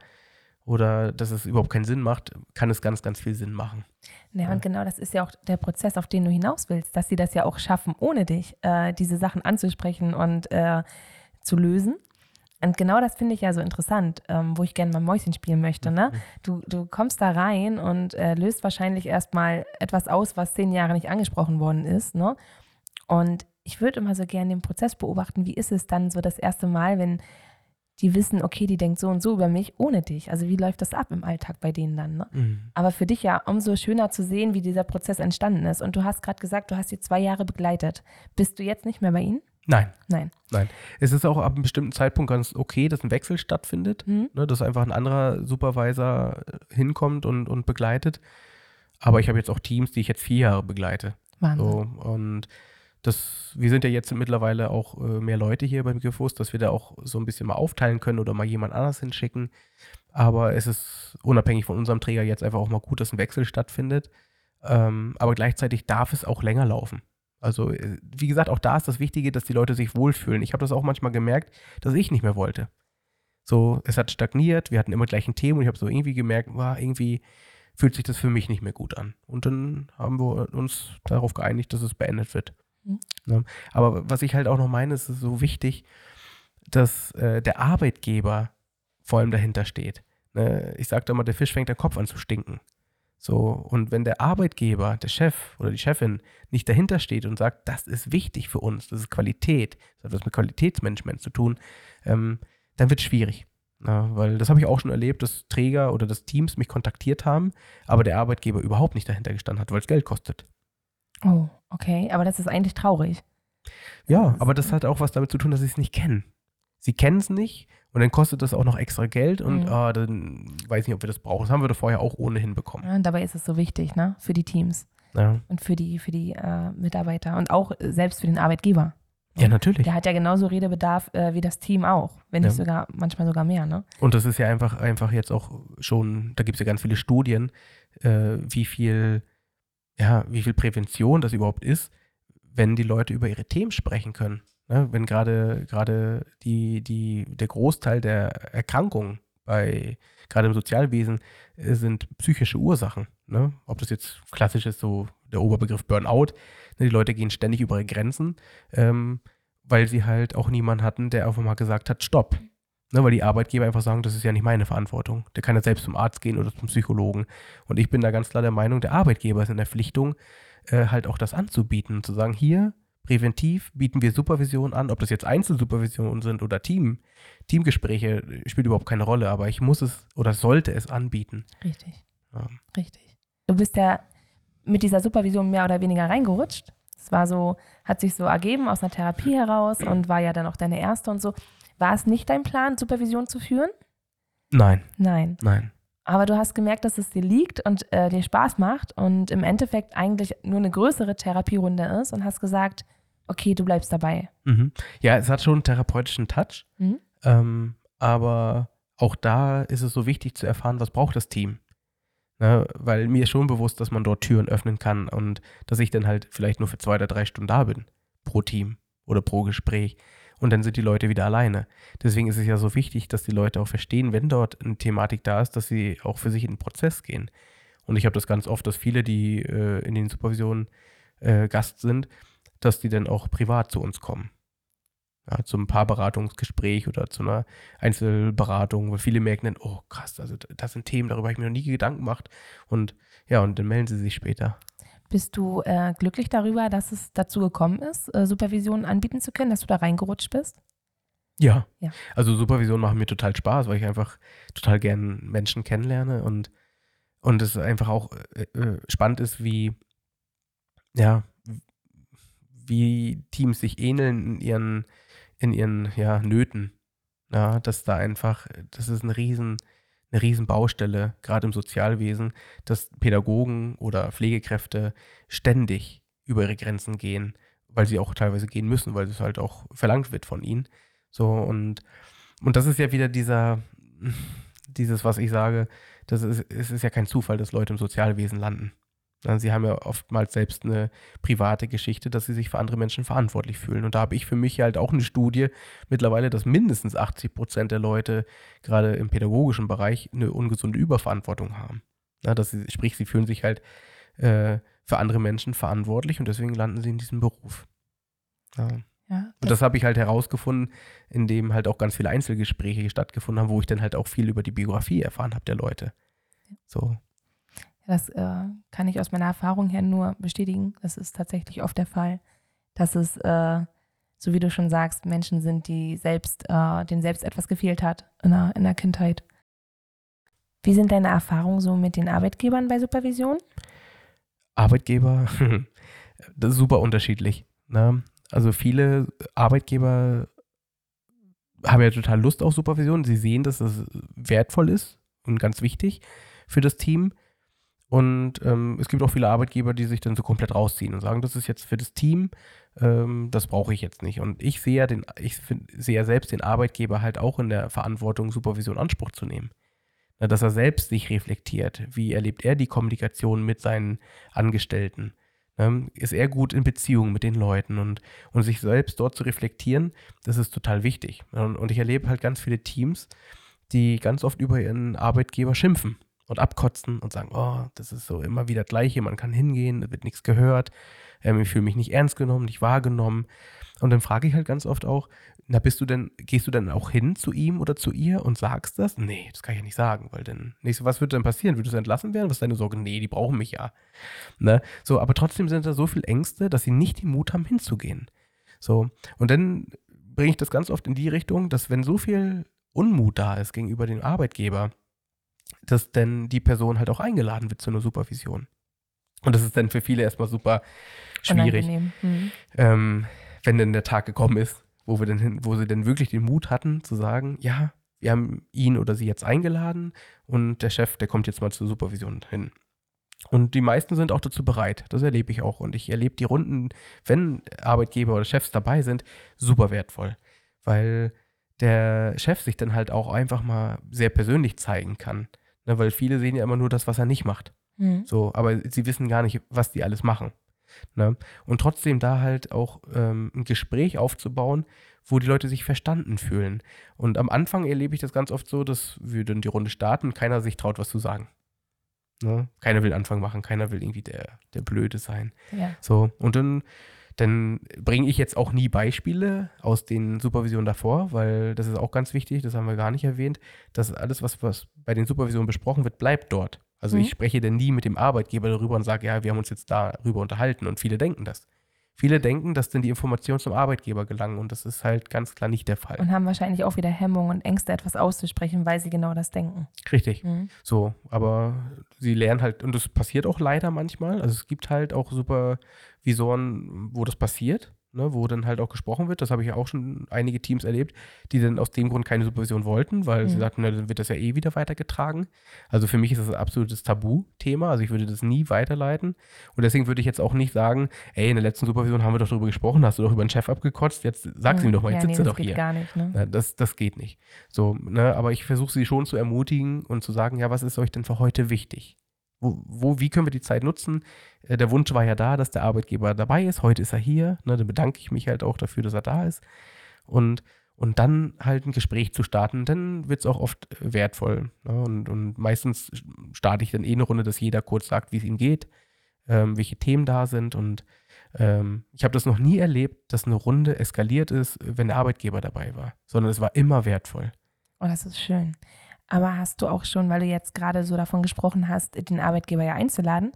oder dass es überhaupt keinen Sinn macht, kann es ganz, ganz viel Sinn machen. Ja, Ja. und genau das ist ja auch der Prozess, auf den du hinaus willst, dass sie das ja auch schaffen, ohne dich äh, diese Sachen anzusprechen und äh, zu lösen. Und genau das finde ich ja so interessant, ähm, wo ich gerne mal Mäuschen spielen möchte. Ne? Du, du kommst da rein und äh, löst wahrscheinlich erstmal etwas aus, was zehn Jahre nicht angesprochen worden ist. Ne? Und ich würde immer so gerne den Prozess beobachten, wie ist es dann so das erste Mal, wenn die wissen, okay, die denkt so und so über mich ohne dich. Also wie läuft das ab im Alltag bei denen dann? Ne? Mhm. Aber für dich ja umso schöner zu sehen, wie dieser Prozess entstanden ist. Und du hast gerade gesagt, du hast sie zwei Jahre begleitet. Bist du jetzt nicht mehr bei ihnen? Nein, Nein. nein. Es ist auch ab einem bestimmten Zeitpunkt ganz okay, dass ein Wechsel stattfindet. Hm? ne, dass einfach ein anderer Supervisor äh, hinkommt und, und begleitet. Aber ich habe jetzt auch Teams, die ich jetzt vier Jahre begleite. Wahnsinn. So, und das, wir sind ja jetzt mittlerweile auch äh, mehr Leute hier beim Gifus, dass wir da auch so ein bisschen mal aufteilen können oder mal jemand anders hinschicken. Aber es ist unabhängig von unserem Träger jetzt einfach auch mal gut, dass ein Wechsel stattfindet. Ähm, aber gleichzeitig darf es auch länger laufen. Also, äh, wie gesagt, auch da ist das Wichtige, dass die Leute sich wohlfühlen. Ich habe das auch manchmal gemerkt, dass ich nicht mehr wollte. So, es hat stagniert, wir hatten immer gleichen Themen und ich habe so irgendwie gemerkt, wow, irgendwie fühlt sich das für mich nicht mehr gut an. Und dann haben wir uns darauf geeinigt, dass es beendet wird. Mhm. Ne? Aber was ich halt auch noch meine, ist es ist so wichtig, dass äh, der Arbeitgeber vor allem dahinter steht. Ne? Ich sage da mal, der Fisch fängt der Kopf an zu stinken. So, und wenn der Arbeitgeber, der Chef oder die Chefin nicht dahinter steht und sagt, das ist wichtig für uns, das ist Qualität, das hat was mit Qualitätsmanagement zu tun, ähm, dann wird es schwierig. Ja, weil das habe ich auch schon erlebt, dass Träger oder dass Teams mich kontaktiert haben, aber der Arbeitgeber überhaupt nicht dahinter gestanden hat, weil es Geld kostet. Oh, okay. Aber das ist eigentlich traurig. Ja, aber das hat auch was damit zu tun, dass sie es nicht kennen. Sie kennen es nicht und dann kostet das auch noch extra Geld und Mhm. ah, dann weiß ich nicht, ob wir das brauchen. Das haben wir doch vorher auch ohnehin bekommen. Ja, und dabei ist es so wichtig, ne? Für die Teams Ja, und für die, für die äh, Mitarbeiter und auch äh, selbst für den Arbeitgeber. ja natürlich. Der hat ja genauso Redebedarf äh, wie das Team auch, wenn nicht Ja. sogar, manchmal sogar mehr, ne? Und das ist ja einfach, einfach jetzt auch schon, da gibt es ja ganz viele Studien, äh, wie viel, ja, wie viel Prävention das überhaupt ist, wenn die Leute über ihre Themen sprechen können. Ne? Wenn gerade gerade die, die, der Großteil der Erkrankungen bei, gerade im Sozialwesen, äh, sind psychische Ursachen. Ne? Ob das jetzt klassisch ist, so der Oberbegriff Burnout, ne? die Leute gehen ständig über ihre Grenzen, ähm, weil sie halt auch niemanden hatten, der einfach mal gesagt hat, stopp. Ne, weil die Arbeitgeber einfach sagen, das ist ja nicht meine Verantwortung. Der kann ja selbst zum Arzt gehen oder zum Psychologen. Und ich bin da ganz klar der Meinung, der Arbeitgeber ist in der Pflichtung, äh, halt auch das anzubieten. Zu sagen, hier, präventiv bieten wir Supervision an, ob das jetzt Einzelsupervisionen sind oder Team. Teamgespräche äh, spielt überhaupt keine Rolle, aber ich muss es oder sollte es anbieten. Richtig. Ja. Richtig. Du bist ja mit dieser Supervision mehr oder weniger reingerutscht. Es war so, hat sich so ergeben aus einer Therapie heraus und war ja dann auch deine erste und so. War es nicht dein Plan, Supervision zu führen? Nein, Nein. nein. Aber du hast gemerkt, dass es dir liegt und äh, dir Spaß macht und im Endeffekt eigentlich nur eine größere Therapierunde ist und hast gesagt, okay, du bleibst dabei. Mhm. Ja, es hat schon einen therapeutischen Touch, Mhm. ähm, aber auch da ist es so wichtig zu erfahren, was braucht das Team. Ne, weil mir ist schon bewusst, dass man dort Türen öffnen kann und dass ich dann halt vielleicht nur für zwei oder drei Stunden da bin, pro Team oder pro Gespräch. Und dann sind die Leute wieder alleine. Deswegen ist es ja so wichtig, dass die Leute auch verstehen, wenn dort eine Thematik da ist, dass sie auch für sich in den Prozess gehen. Und ich habe das ganz oft, dass viele, die äh, in den Supervisionen äh, Gast sind, dass die dann auch privat zu uns kommen. Ja, zum Paarberatungsgespräch oder zu einer Einzelberatung, weil viele merken dann, oh krass, also das sind Themen, darüber habe ich mir noch nie Gedanken gemacht. Und ja, und dann melden sie sich später. Bist du äh, glücklich darüber, dass es dazu gekommen ist, äh, Supervision anbieten zu können, dass du da reingerutscht bist? Ja. Ja. Also Supervision machen mir total Spaß, weil ich einfach total gern Menschen kennenlerne und, und es einfach auch äh, äh, spannend ist, wie, ja, wie Teams sich ähneln in ihren, in ihren ja, Nöten. Ja, dass da einfach, das ist eine riesen, eine riesen Baustelle, gerade im Sozialwesen, dass Pädagogen oder Pflegekräfte ständig über ihre Grenzen gehen, weil sie auch teilweise gehen müssen, weil es halt auch verlangt wird von ihnen. So, und, und das ist ja wieder dieser, dieses, was ich sage, das ist, es ist ja kein Zufall, dass Leute im Sozialwesen landen. Sie haben ja oftmals selbst eine private Geschichte, dass sie sich für andere Menschen verantwortlich fühlen. Und da habe ich für mich halt auch eine Studie mittlerweile, dass mindestens 80 Prozent der Leute gerade im pädagogischen Bereich eine ungesunde Überverantwortung haben. Ja, dass sie, sprich, sie fühlen sich halt äh, für andere Menschen verantwortlich und deswegen landen sie in diesem Beruf. Ja. Ja. Und das habe ich halt herausgefunden, indem halt auch ganz viele Einzelgespräche stattgefunden haben, wo ich dann halt auch viel über die Biografie erfahren habe der Leute. So. Das äh, kann ich aus meiner Erfahrung her nur bestätigen. Das ist tatsächlich oft der Fall, dass es, äh, so wie du schon sagst, Menschen sind, die selbst, äh, denen selbst etwas gefehlt hat in der, in der Kindheit. Wie sind deine Erfahrungen so mit den Arbeitgebern bei Supervision? Arbeitgeber, das ist super unterschiedlich. Ne? Also viele Arbeitgeber haben ja total Lust auf Supervision. Sie sehen, dass das wertvoll ist und ganz wichtig für das Team. Und ähm, es gibt auch viele Arbeitgeber, die sich dann so komplett rausziehen und sagen, das ist jetzt für das Team, ähm, das brauche ich jetzt nicht. Und ich sehe ja den, ich find, sehe ja selbst den Arbeitgeber halt auch in der Verantwortung, Supervision Anspruch zu nehmen. Na, dass er selbst sich reflektiert. Wie erlebt er die Kommunikation mit seinen Angestellten? Ähm, ist er gut in Beziehung mit den Leuten und, und sich selbst dort zu reflektieren, das ist total wichtig. Und, und ich erlebe halt ganz viele Teams, die ganz oft über ihren Arbeitgeber schimpfen und abkotzen und sagen, oh, das ist so immer wieder das Gleiche, man kann hingehen, es wird nichts gehört, ähm, ich fühle mich nicht ernst genommen, nicht wahrgenommen. Und dann frage ich halt ganz oft auch, na, bist du denn, gehst du denn auch hin zu ihm oder zu ihr und sagst das? Nee, das kann ich ja nicht sagen, weil dann, nächste, was würde denn passieren? Würdest du entlassen werden? Was ist deine Sorge? Nee, die brauchen mich ja. Ne? So, aber trotzdem sind da so viele Ängste, dass sie nicht den Mut haben, hinzugehen. So, und dann bringe ich das ganz oft in die Richtung, dass wenn so viel Unmut da ist gegenüber dem Arbeitgeber, dass denn die Person halt auch eingeladen wird zu einer Supervision. Und das ist dann für viele erstmal super schwierig, mhm. ähm, wenn denn der Tag gekommen ist, wo wir denn wo sie denn wirklich den Mut hatten zu sagen, ja, wir haben ihn oder sie jetzt eingeladen und der Chef, der kommt jetzt mal zur Supervision hin. Und die meisten sind auch dazu bereit. Das erlebe ich auch. Und ich erlebe die Runden, wenn Arbeitgeber oder Chefs dabei sind, super wertvoll. Weil der Chef sich dann halt auch einfach mal sehr persönlich zeigen kann. Ne, weil viele sehen ja immer nur das, was er nicht macht. Mhm. So, aber sie wissen gar nicht, was die alles machen. Ne? Und trotzdem da halt auch ähm, ein Gespräch aufzubauen, wo die Leute sich verstanden fühlen. Und am Anfang erlebe ich das ganz oft so, dass wir dann die Runde starten und keiner sich traut, was zu sagen. Ne? Keiner will Anfang machen, keiner will irgendwie der, der Blöde sein. Ja. So, und dann, dann bringe ich jetzt auch nie Beispiele aus den Supervisionen davor, weil das ist auch ganz wichtig, das haben wir gar nicht erwähnt, dass alles, was, was bei den Supervisionen besprochen wird, bleibt dort. Also mhm. ich spreche denn nie mit dem Arbeitgeber darüber und sage, ja, wir haben uns jetzt darüber unterhalten und viele denken das. Viele denken, dass dann die Informationen zum Arbeitgeber gelangen und das ist halt ganz klar nicht der Fall. Und haben wahrscheinlich auch wieder Hemmungen und Ängste, etwas auszusprechen, weil sie genau das denken. Richtig. Mhm. So, aber sie lernen halt, und das passiert auch leider manchmal. Also es gibt halt auch Supervisoren, wo das passiert ne, wo dann halt auch gesprochen wird. Das habe ich ja auch schon einige Teams erlebt, die dann aus dem Grund keine Supervision wollten, weil mhm. sie sagten, na, dann wird das ja eh wieder weitergetragen. Also für mich ist das ein absolutes Tabuthema. Also ich würde das nie weiterleiten. Und deswegen würde ich jetzt auch nicht sagen, ey, in der letzten Supervision haben wir doch darüber gesprochen, hast du doch über den Chef abgekotzt, jetzt sag mhm. ihm doch mal, jetzt ja, sitzt nee, doch hier. Gar nicht, ne? Na, das, das geht nicht. So, ne, aber ich versuche sie schon zu ermutigen und zu sagen, ja, was ist euch denn für heute wichtig? Wo, wie können wir die Zeit nutzen? Äh, der Wunsch war ja da, dass der Arbeitgeber dabei ist. Heute ist er hier. Ne, dann bedanke ich mich halt auch dafür, dass er da ist. Und, und dann halt ein Gespräch zu starten, dann wird es auch oft äh, wertvoll. Ne? Und, und meistens starte ich dann eh eine Runde, dass jeder kurz sagt, wie es ihm geht, ähm, welche Themen da sind. Und ähm, ich habe das noch nie erlebt, dass eine Runde eskaliert ist, wenn der Arbeitgeber dabei war, sondern es war immer wertvoll. Oh, das ist schön. Aber hast du auch schon, weil du jetzt gerade so davon gesprochen hast, den Arbeitgeber ja einzuladen,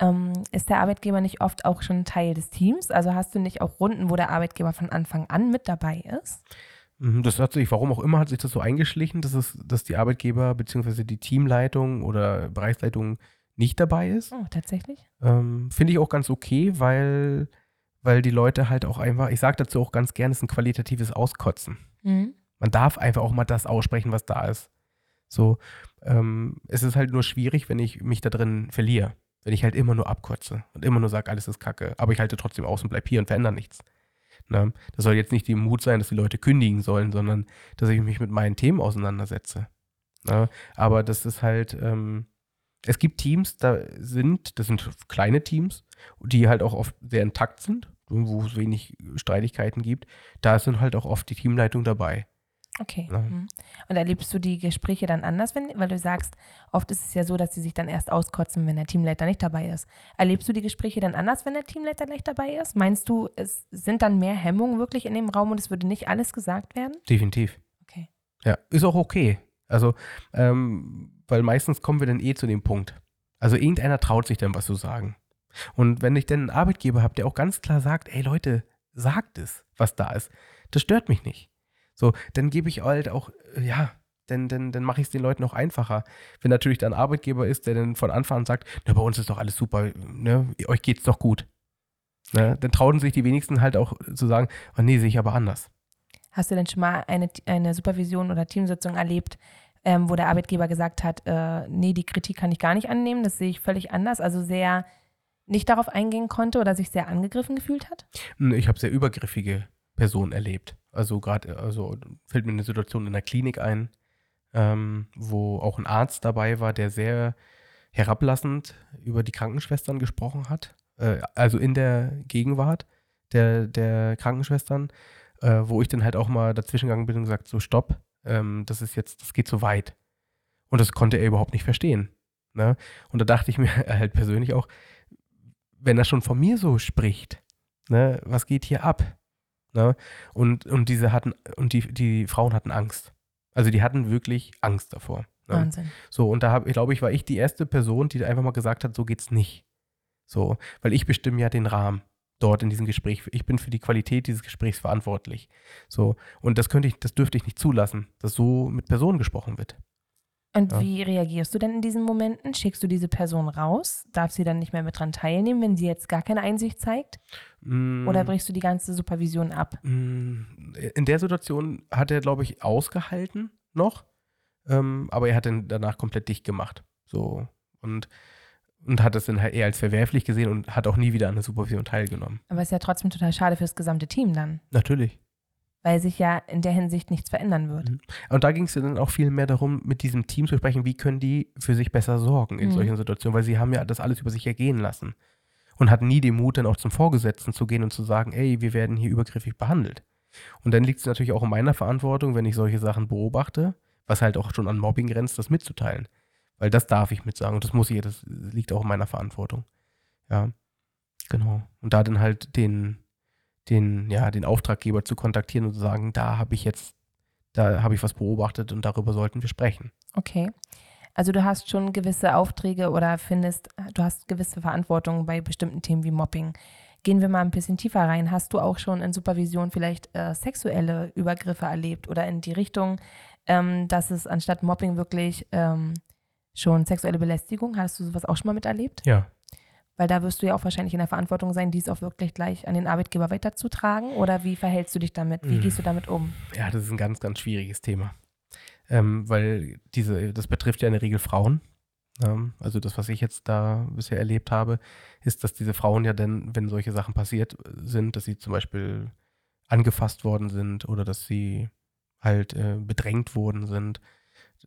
ähm, ist der Arbeitgeber nicht oft auch schon Teil des Teams? Also hast du nicht auch Runden, wo der Arbeitgeber von Anfang an mit dabei ist? Mhm, das hat sich, warum auch immer, hat sich das so eingeschlichen, dass, es, dass die Arbeitgeber bzw. die Teamleitung oder Bereichsleitung nicht dabei ist. Oh, tatsächlich? Ähm, Finde ich auch ganz okay, weil, weil die Leute halt auch einfach, ich sage dazu auch ganz gerne, es ist ein qualitatives Auskotzen. Mhm. Man darf einfach auch mal das aussprechen, was da ist. So, ähm, es ist halt nur schwierig, wenn ich mich da drin verliere. Wenn ich halt immer nur abkotze und immer nur sage, alles ist kacke, aber ich halte trotzdem aus und bleib hier und verändere nichts. Ne? Das soll jetzt nicht die Mut sein, dass die Leute kündigen sollen, sondern dass ich mich mit meinen Themen auseinandersetze. Ne? Aber das ist halt, ähm, es gibt Teams, da sind, das sind kleine Teams, die halt auch oft sehr intakt sind, wo es wenig Streitigkeiten gibt. Da sind halt auch oft die Teamleitung dabei. Okay. Ja. Mhm. Und erlebst du die Gespräche dann anders, wenn, weil du sagst, oft ist es ja so, dass sie sich dann erst auskotzen, wenn der Teamleiter nicht dabei ist. Erlebst du die Gespräche dann anders, wenn der Teamleiter nicht dabei ist? Meinst du, es sind dann mehr Hemmungen wirklich in dem Raum und es würde nicht alles gesagt werden? Definitiv. Okay. Ja, ist auch okay. Also, ähm, weil meistens kommen wir dann eh zu dem Punkt. Also irgendeiner traut sich dann was zu sagen. Und wenn ich dann einen Arbeitgeber habe, der auch ganz klar sagt, ey Leute, sagt es, was da ist, das stört mich nicht. So, dann gebe ich halt auch, äh, ja, dann, dann, dann mache ich es den Leuten auch einfacher. Wenn natürlich dann Arbeitgeber ist, der dann von Anfang an sagt, na, bei uns ist doch alles super, ne, euch geht's doch gut. Ne, dann trauen sich die wenigsten halt auch zu sagen, oh nee, sehe ich aber anders. Hast du denn schon mal eine, eine Supervision oder Teamsitzung erlebt, ähm, wo der Arbeitgeber gesagt hat, äh, nee, die Kritik kann ich gar nicht annehmen, das sehe ich völlig anders, also sehr nicht darauf eingehen konnte oder sich sehr angegriffen gefühlt hat? Ich habe sehr übergriffige Personen erlebt. Also gerade, also fällt mir eine Situation in der Klinik ein, ähm, wo auch ein Arzt dabei war, der sehr herablassend über die Krankenschwestern gesprochen hat. Äh, also in der Gegenwart der, der Krankenschwestern, äh, wo ich dann halt auch mal dazwischen gegangen bin und gesagt, so stopp, ähm, das ist jetzt, das geht zu weit. Und das konnte er überhaupt nicht verstehen. Ne? Und da dachte ich mir halt persönlich auch, wenn er schon von mir so spricht, ne, was geht hier ab? Ne? Und, und diese hatten, und die, die Frauen hatten Angst. Also die hatten wirklich Angst davor. Ne? Wahnsinn. So, und da habe ich, glaube ich, war ich die erste Person, die einfach mal gesagt hat, so geht's nicht. So, weil ich bestimme ja den Rahmen. dort in diesem Gespräch. Ich bin für die Qualität dieses Gesprächs verantwortlich. So. Und das könnte ich, das dürfte ich nicht zulassen, dass so mit Personen gesprochen wird. Und Ja. wie reagierst du denn in diesen Momenten? Schickst du diese Person raus? Darf sie dann nicht mehr mit dran teilnehmen, wenn sie jetzt gar keine Einsicht zeigt? Mm, Oder brichst du die ganze Supervision ab? mm, in der Situation hat er, glaube ich, ausgehalten noch. Ähm, aber er hat dann danach komplett dicht gemacht. So. Und, und hat das dann halt eher als verwerflich gesehen und hat auch nie wieder an der Supervision teilgenommen. Aber ist ja trotzdem total schade fürs gesamte Team dann, Natürlich. Weil sich ja in der Hinsicht nichts verändern wird. Mhm. Und da ging es ja dann auch viel mehr darum, mit diesem Team zu sprechen, wie können die für sich besser sorgen in Mhm. solchen Situationen, weil sie haben ja das alles über sich ergehen lassen und hatten nie den Mut, dann auch zum Vorgesetzten zu gehen und zu sagen, ey, wir werden hier übergriffig behandelt. Und dann liegt es natürlich auch in meiner Verantwortung, wenn ich solche Sachen beobachte, was halt auch schon an Mobbing grenzt, das mitzuteilen. Weil das darf ich mitsagen und das muss ich, das liegt auch in meiner Verantwortung. Ja, genau. Und da dann halt den, den, ja, den Auftraggeber zu kontaktieren und zu sagen, da habe ich jetzt da habe ich was beobachtet und darüber sollten wir sprechen. Okay. Also du hast schon gewisse Aufträge oder findest, du hast gewisse Verantwortung bei bestimmten Themen wie Mobbing. Gehen wir mal ein bisschen tiefer rein. Hast du auch schon in Supervision vielleicht äh, sexuelle Übergriffe erlebt oder in die Richtung, ähm, dass es anstatt Mobbing wirklich ähm, schon sexuelle Belästigung, hast du sowas auch schon mal miterlebt? Ja. Weil da wirst du ja auch wahrscheinlich in der Verantwortung sein, dies auch wirklich gleich an den Arbeitgeber weiterzutragen. Oder wie verhältst du dich damit? Wie Mhm. gehst du damit um? Ja, das ist ein ganz, ganz schwieriges Thema. Ähm, weil diese, das betrifft ja in der Regel Frauen. Ähm, also das, was ich jetzt da bisher erlebt habe, ist, dass diese Frauen ja dann, wenn solche Sachen passiert sind, dass sie zum Beispiel angefasst worden sind oder dass sie halt äh, bedrängt worden sind,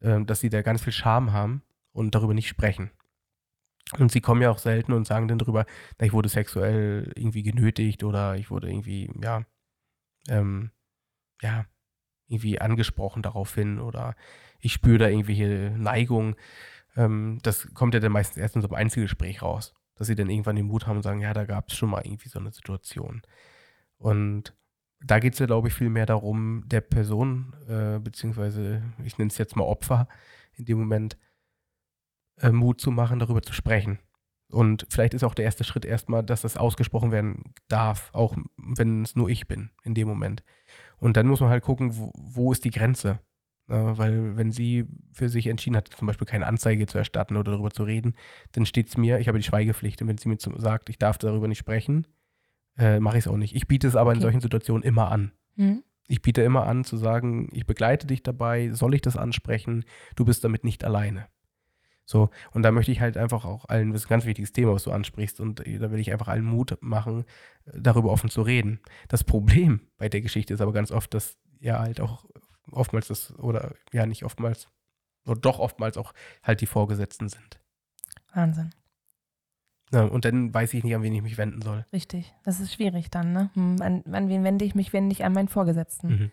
äh, dass sie da ganz viel Scham haben und darüber nicht sprechen. Und sie kommen ja auch selten und sagen dann darüber, na, ich wurde sexuell irgendwie genötigt oder ich wurde irgendwie, ja, ähm, ja, irgendwie angesprochen daraufhin oder ich spüre da irgendwelche Neigung. Ähm, das kommt ja dann meistens erst in so einem Einzelgespräch raus, dass sie dann irgendwann den Mut haben und sagen, ja, da gab es schon mal irgendwie so eine Situation. Und da geht es ja, glaube ich, viel mehr darum, der Person, äh, beziehungsweise ich nenne es jetzt mal Opfer, in dem Moment äh, Mut zu machen, darüber zu sprechen. Und vielleicht ist auch der erste Schritt erstmal, dass das ausgesprochen werden darf, auch wenn es nur ich bin in dem Moment. Und dann muss man halt gucken, wo, wo ist die Grenze. Ja, weil wenn sie für sich entschieden hat, zum Beispiel keine Anzeige zu erstatten oder darüber zu reden, dann steht es mir, ich habe die Schweigepflicht. Und wenn sie mir zum, sagt, ich darf darüber nicht sprechen, äh, mache ich es auch nicht. Ich biete es aber in Okay. solchen Situationen immer an. Hm? Ich biete immer an zu sagen, ich begleite dich dabei, soll ich das ansprechen? Du bist damit nicht alleine. So, und da möchte ich halt einfach auch allen, das ist ein ganz wichtiges Thema, was du ansprichst, und äh, da will ich einfach allen Mut machen, äh, darüber offen zu reden. Das Problem bei der Geschichte ist aber ganz oft, dass ja halt auch oftmals das, oder ja nicht oftmals, oder doch oftmals auch halt die Vorgesetzten sind. Wahnsinn. Ja, und dann weiß ich nicht, an wen ich mich wenden soll. Richtig. Das ist schwierig dann, ne? Hm, an, an wen wende ich mich, wenn nicht an meinen Vorgesetzten? Mhm.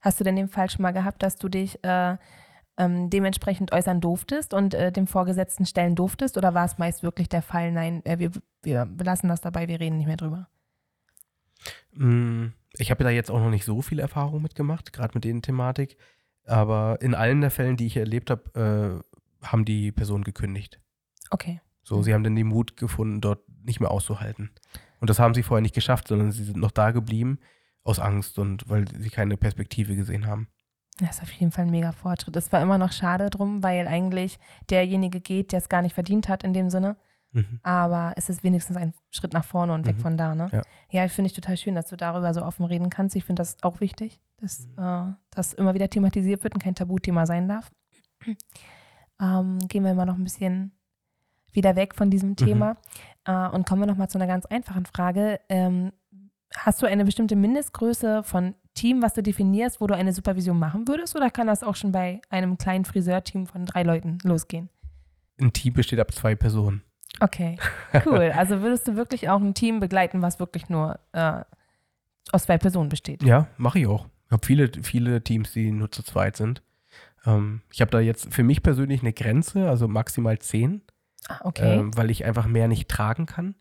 Hast du denn den Fall schon mal gehabt, dass du dich äh, ähm, dementsprechend äußern durftest und äh, dem Vorgesetzten stellen durftest? Oder war es meist wirklich der Fall, nein, äh, wir, wir belassen das dabei, wir reden nicht mehr drüber? Mm, Ich habe da jetzt auch noch nicht so viel Erfahrung mitgemacht, gerade mit den Thematik. Aber in allen der Fällen, die ich erlebt habe, äh, haben die Personen gekündigt. Okay. So, sie haben dann den Mut gefunden, dort nicht mehr auszuhalten. Und das haben sie vorher nicht geschafft, sondern sie sind noch da geblieben aus Angst und weil sie keine Perspektive gesehen haben. Das ist auf jeden Fall ein mega Fortschritt. Es war immer noch schade drum, weil eigentlich derjenige geht, der es gar nicht verdient hat in dem Sinne. Mhm. Aber es ist wenigstens ein Schritt nach vorne und weg Mhm. von da, ne? Ja. Ja, finde ich total schön, dass du darüber so offen reden kannst. Ich finde das auch wichtig, dass Mhm. äh, das immer wieder thematisiert wird und kein Tabuthema sein darf. Ähm, gehen wir mal noch ein bisschen wieder weg von diesem Thema äh, und kommen wir noch mal zu einer ganz einfachen Frage. Ähm, hast du eine bestimmte Mindestgröße von Team, was du definierst, wo du eine Supervision machen würdest? Oder kann das auch schon bei einem kleinen Friseurteam von drei Leuten losgehen? Ein Team besteht ab zwei Personen. Okay, cool. Also würdest du wirklich auch ein Team begleiten, was wirklich nur äh, aus zwei Personen besteht? Ja, mache ich auch. Ich habe viele, viele Teams, die nur zu zweit sind. Ähm, ich habe da jetzt für mich persönlich eine Grenze, also maximal zehn. Ah, okay. ähm, weil ich einfach mehr nicht tragen kann.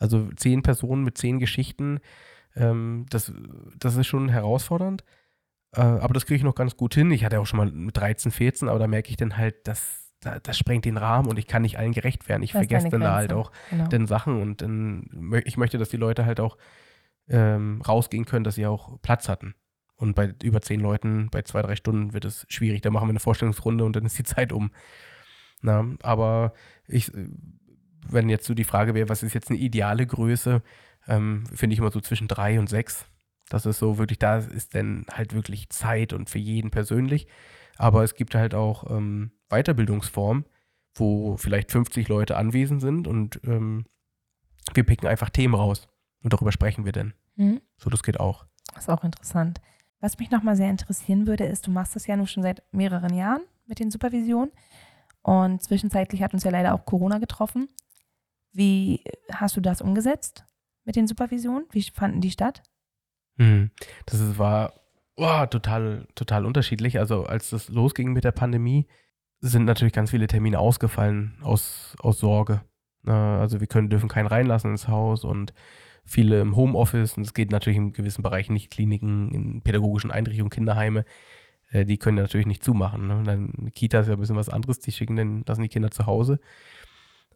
Also zehn Personen mit zehn Geschichten, ähm, das, das ist schon herausfordernd. Äh, aber das kriege ich noch ganz gut hin. Ich hatte auch schon mal mit 13, 14, aber da merke ich dann halt, das das sprengt den Rahmen und ich kann nicht allen gerecht werden. Ich Das vergesse dann da halt auch Genau. den Sachen und dann, ich möchte, dass die Leute halt auch ähm, rausgehen können, dass sie auch Platz hatten. Und bei über zehn Leuten, bei zwei, drei Stunden wird es schwierig. Da machen wir eine Vorstellungsrunde und dann ist die Zeit um. Na, aber ich, wenn jetzt so die Frage wäre, was ist jetzt eine ideale Größe, ähm, finde ich immer so zwischen drei und sechs. Das ist so wirklich, da ist dann halt wirklich Zeit und für jeden persönlich. Aber es gibt halt auch ähm, Weiterbildungsformen, wo vielleicht 50 Leute anwesend sind und ähm, wir picken einfach Themen raus und darüber sprechen wir dann. Mhm. So, das geht auch. Das ist auch interessant. Was mich nochmal sehr interessieren würde, ist, du machst das ja nun schon seit mehreren Jahren mit den Supervisionen und zwischenzeitlich hat uns ja leider auch Corona getroffen. Wie hast du das umgesetzt mit den Supervisionen? Wie fanden die statt? Mhm. Das war oh, total, total unterschiedlich. Also als das losging mit der Pandemie, sind natürlich ganz viele Termine ausgefallen aus, aus Sorge. Also wir können, dürfen keinen reinlassen ins Haus und viele im Homeoffice und es geht natürlich in gewissen Bereichen nicht, Kliniken, in pädagogischen Einrichtungen, Kinderheime, äh, die können natürlich nicht zumachen. Ne? Dann Kita ist ja ein bisschen was anderes, die schicken dann, lassen die Kinder zu Hause.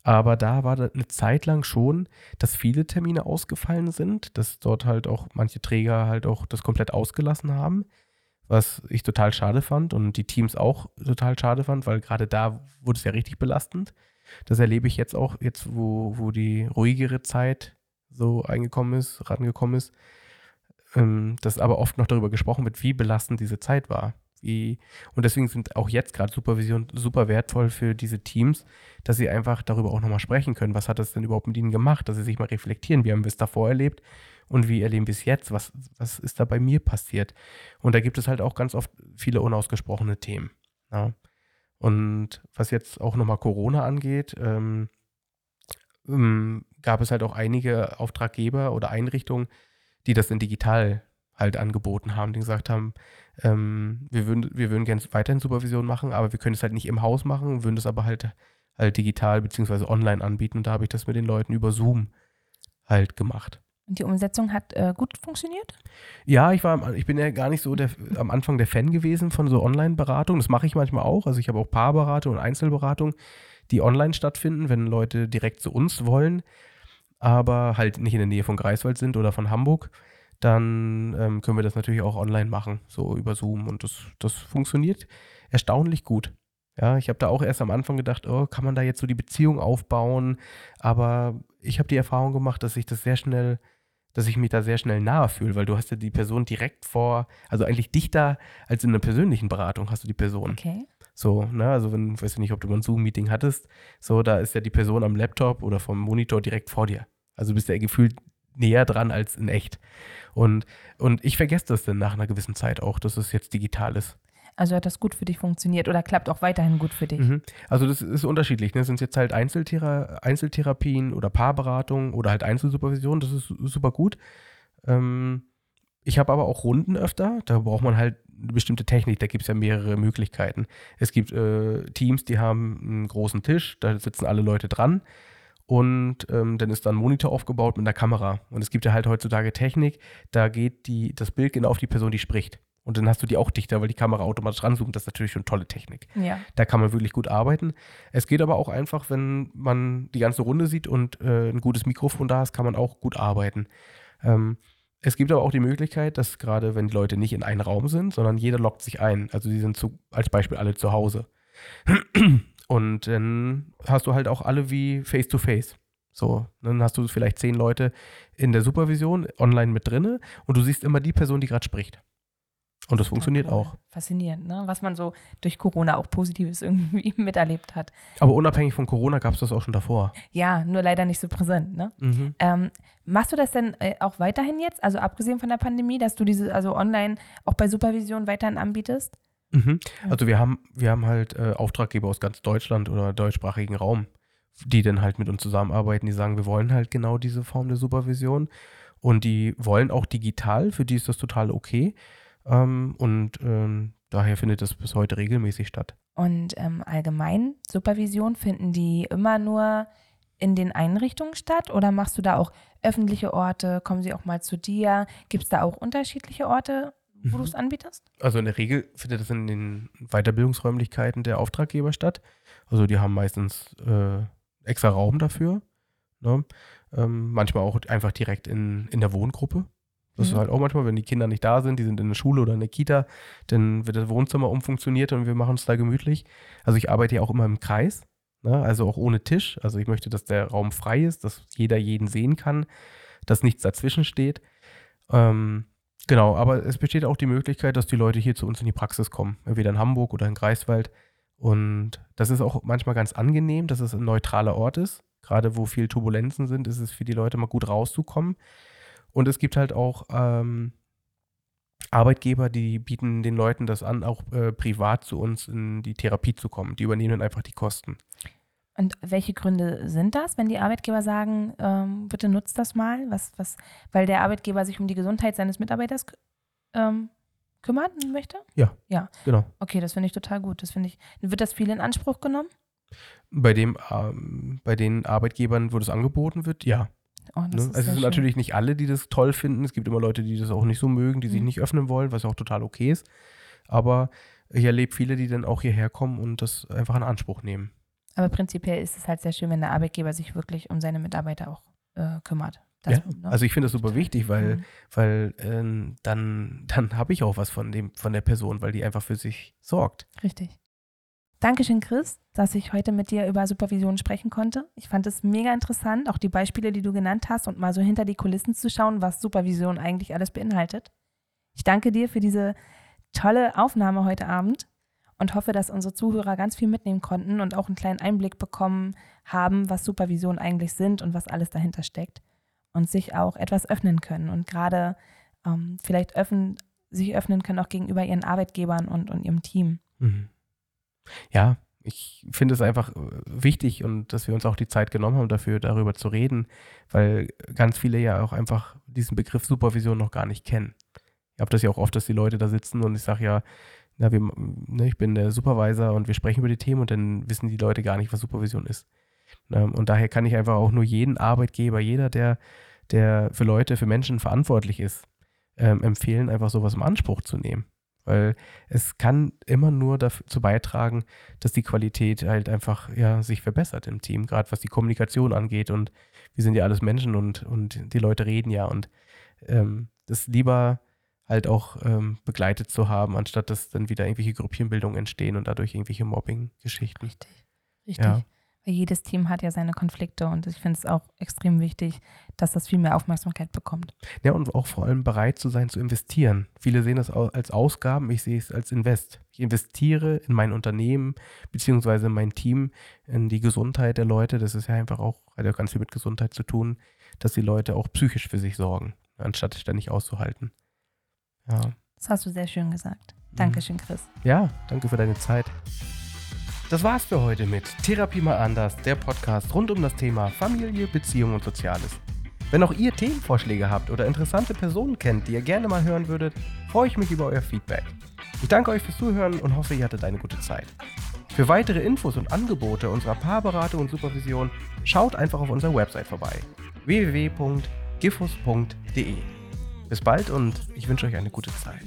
Aber da war eine Zeit lang schon, dass viele Termine ausgefallen sind, dass dort halt auch manche Träger halt auch das komplett ausgelassen haben, was ich total schade fand und die Teams auch total schade fand, weil gerade da wurde es ja richtig belastend. Das erlebe ich jetzt auch, jetzt wo, wo die ruhigere Zeit so eingekommen ist, rangekommen ist, ähm, dass aber oft noch darüber gesprochen wird, wie belastend diese Zeit war. Wie, und deswegen sind auch jetzt gerade Supervision super wertvoll für diese Teams, dass sie einfach darüber auch nochmal sprechen können. Was hat das denn überhaupt mit ihnen gemacht? Dass sie sich mal reflektieren. Wie haben wir es davor erlebt? Und wie erleben wir es jetzt? Was, was ist da bei mir passiert? Und da gibt es halt auch ganz oft viele unausgesprochene Themen. Ja. Und was jetzt auch nochmal Corona angeht, ähm, ähm, gab es halt auch einige Auftraggeber oder Einrichtungen, die das in digital halt angeboten haben, die gesagt haben, ähm, wir würden, wir würden gerne weiterhin Supervision machen, aber wir können es halt nicht im Haus machen, würden es aber halt, halt digital beziehungsweise online anbieten. Und da habe ich das mit den Leuten über Zoom halt gemacht. Und die Umsetzung hat äh, gut funktioniert? Ja, ich war, ich bin ja gar nicht so der, am Anfang der Fan gewesen von so Online-Beratung. Das mache ich manchmal auch. Also ich habe auch Paarberatung und Einzelberatung, die online stattfinden, wenn Leute direkt zu uns wollen, aber halt nicht in der Nähe von Greifswald sind oder von Hamburg. Dann ähm, können wir das natürlich auch online machen, so über Zoom. Und das, das funktioniert erstaunlich gut. Ja, ich habe da auch erst am Anfang gedacht, oh, kann man da jetzt so die Beziehung aufbauen? Aber ich habe die Erfahrung gemacht, dass ich das sehr schnell dass ich mich da sehr schnell nahe fühle, weil du hast ja die Person direkt vor, also eigentlich dichter als in einer persönlichen Beratung hast du die Person. Okay. So, ne, also wenn, weiß ich nicht, ob du mal ein Zoom-Meeting hattest, so, da ist ja die Person am Laptop oder vom Monitor direkt vor dir. Also du bist ja gefühlt näher dran als in echt. Und, und ich vergesse das dann nach einer gewissen Zeit auch, dass es jetzt digital ist. Also hat das gut für dich funktioniert oder klappt auch weiterhin gut für dich? Mhm. Also das ist unterschiedlich. Ne? Sind es jetzt halt Einzelthera Einzeltherapien oder Paarberatung oder halt Einzelsupervision, das ist su- super gut. Ähm, ich habe aber auch Runden öfter, da braucht man halt eine bestimmte Technik, da gibt es ja mehrere Möglichkeiten. Es gibt äh, Teams, die haben einen großen Tisch, da sitzen alle Leute dran und ähm, dann ist da ein Monitor aufgebaut mit einer Kamera. Und es gibt ja halt heutzutage Technik, da geht die, das Bild genau auf die Person, die spricht. Und dann hast du die auch dichter, weil die Kamera automatisch ranzoomt. Das ist natürlich schon tolle Technik. Ja. Da kann man wirklich gut arbeiten. Es geht aber auch einfach, wenn man die ganze Runde sieht und äh, ein gutes Mikrofon da ist, kann man auch gut arbeiten. Ähm, es gibt aber auch die Möglichkeit, dass gerade wenn die Leute nicht in einem Raum sind, sondern jeder loggt sich ein. Also die sind zu, als Beispiel alle zu Hause. Und dann hast du halt auch alle wie Face-to-Face. So, dann hast du vielleicht zehn Leute in der Supervision online mit drinne und du siehst immer die Person, die gerade spricht. Und das funktioniert Ja, cool. auch. Faszinierend, ne? Was man so durch Corona auch Positives irgendwie miterlebt hat. Aber unabhängig von Corona gab es das auch schon davor. Ja, nur leider nicht so präsent, ne? Mhm. Ähm, machst du das denn äh, auch weiterhin jetzt, also abgesehen von der Pandemie, dass du diese, also online auch bei Supervision weiterhin anbietest? Mhm. Ja. Also wir haben, wir haben halt äh, Auftraggeber aus ganz Deutschland oder deutschsprachigen Raum, die dann halt mit uns zusammenarbeiten, die sagen, wir wollen halt genau diese Form der Supervision und die wollen auch digital, für die ist das total okay ähm, und ähm, daher findet das bis heute regelmäßig statt. Und ähm, allgemein, Supervision, finden die immer nur in den Einrichtungen statt oder machst du da auch öffentliche Orte? Kommen sie auch mal zu dir? Gibt es da auch unterschiedliche Orte, wo Mhm. du es anbietest? Also in der Regel findet das in den Weiterbildungsräumlichkeiten der Auftraggeber statt. Also die haben meistens äh, extra Raum dafür. Ne? Ähm, manchmal auch einfach direkt in, in der Wohngruppe. Das Mhm. ist halt auch manchmal, wenn die Kinder nicht da sind, die sind in der Schule oder in der Kita, dann wird das Wohnzimmer umfunktioniert und wir machen es da gemütlich. Also ich arbeite ja auch immer im Kreis, ne? also auch ohne Tisch. Also ich möchte, dass der Raum frei ist, dass jeder jeden sehen kann, dass nichts dazwischen steht. Ähm, genau, aber es besteht auch die Möglichkeit, dass die Leute hier zu uns in die Praxis kommen, entweder in Hamburg oder in Greifswald. Und das ist auch manchmal ganz angenehm, dass es ein neutraler Ort ist. Gerade wo viel Turbulenzen sind, ist es für die Leute mal gut rauszukommen. Und es gibt halt auch ähm, Arbeitgeber, die bieten den Leuten das an, auch äh, privat zu uns in die Therapie zu kommen. Die übernehmen dann einfach die Kosten. Und welche Gründe sind das, wenn die Arbeitgeber sagen, ähm, bitte nutzt das mal? Was, was, weil der Arbeitgeber sich um die Gesundheit seines Mitarbeiters ähm, kümmern möchte? Genau. Okay, das finde ich total gut. Das finde ich. Wird das viel in Anspruch genommen? Bei, dem, ähm, bei den Arbeitgebern, wo das angeboten wird, ja. Oh, Ne? Also es sind schön. natürlich nicht alle, die das toll finden. Es gibt immer Leute, die das auch nicht so mögen, die sich Mhm. nicht öffnen wollen, was auch total okay ist. Aber ich erlebe viele, die dann auch hierher kommen und das einfach in Anspruch nehmen. Aber prinzipiell ist es halt sehr schön, wenn der Arbeitgeber sich wirklich um seine Mitarbeiter auch äh, kümmert. Das, ja, ne? also ich finde das super wichtig, weil, Mhm. weil ähm, dann, dann habe ich auch was von, dem, von der Person, weil die einfach für sich sorgt. Richtig. Dankeschön, Chris, dass ich heute mit dir über Supervision sprechen konnte. Ich fand es mega interessant, auch die Beispiele, die du genannt hast und mal so hinter die Kulissen zu schauen, was Supervision eigentlich alles beinhaltet. Ich danke dir für diese tolle Aufnahme heute Abend und hoffe, dass unsere Zuhörer ganz viel mitnehmen konnten und auch einen kleinen Einblick bekommen haben, was Supervision eigentlich sind und was alles dahinter steckt und sich auch etwas öffnen können und gerade ähm, vielleicht öffnen, sich öffnen können auch gegenüber ihren Arbeitgebern und, und ihrem Team. Mhm. Ja, ich finde es einfach äh, wichtig und dass wir uns auch die Zeit genommen haben, dafür darüber zu reden, weil ganz viele ja auch einfach diesen Begriff Supervision noch gar nicht kennen. Ich habe das ja auch oft, dass die Leute da sitzen und ich sage ja, na, wir, ne, ich bin der Supervisor und wir sprechen über die Themen und dann wissen die Leute gar nicht, was Supervision ist. Und daher kann ich einfach auch nur jeden Arbeitgeber, jeder, der, der für Leute, für Menschen verantwortlich ist, ähm, empfehlen, einfach sowas im Anspruch zu nehmen. Weil es kann immer nur dazu beitragen, dass die Qualität halt einfach ja, sich verbessert im Team, gerade was die Kommunikation angeht. Und wir sind ja alles Menschen und, und die Leute reden ja. Und ähm, das lieber halt auch ähm, begleitet zu haben, anstatt dass dann wieder irgendwelche Gruppchenbildungen entstehen und dadurch irgendwelche Mobbing-Geschichten. Richtig. Richtig. Ja. Weil jedes Team hat ja seine Konflikte und ich finde es auch extrem wichtig, dass das viel mehr Aufmerksamkeit bekommt. Ja, und auch vor allem bereit zu sein zu investieren. Viele sehen das als Ausgaben, ich sehe es als Invest. Ich investiere in mein Unternehmen beziehungsweise in mein Team, in die Gesundheit der Leute. Das ist ja einfach auch, hat ja ganz viel mit Gesundheit zu tun, dass die Leute auch psychisch für sich sorgen, anstatt ständig auszuhalten. Ja. Das hast du sehr schön gesagt. Dankeschön, Chris. Ja, danke für deine Zeit. Das war's für heute mit Therapie mal anders, der Podcast rund um das Thema Familie, Beziehung und Soziales. Wenn auch ihr Themenvorschläge habt oder interessante Personen kennt, die ihr gerne mal hören würdet, freue ich mich über euer Feedback. Ich danke euch fürs Zuhören und hoffe, ihr hattet eine gute Zeit. Für weitere Infos und Angebote unserer Paarberatung und Supervision schaut einfach auf unserer Website vorbei www.gifus.de. Bis bald und ich wünsche euch eine gute Zeit.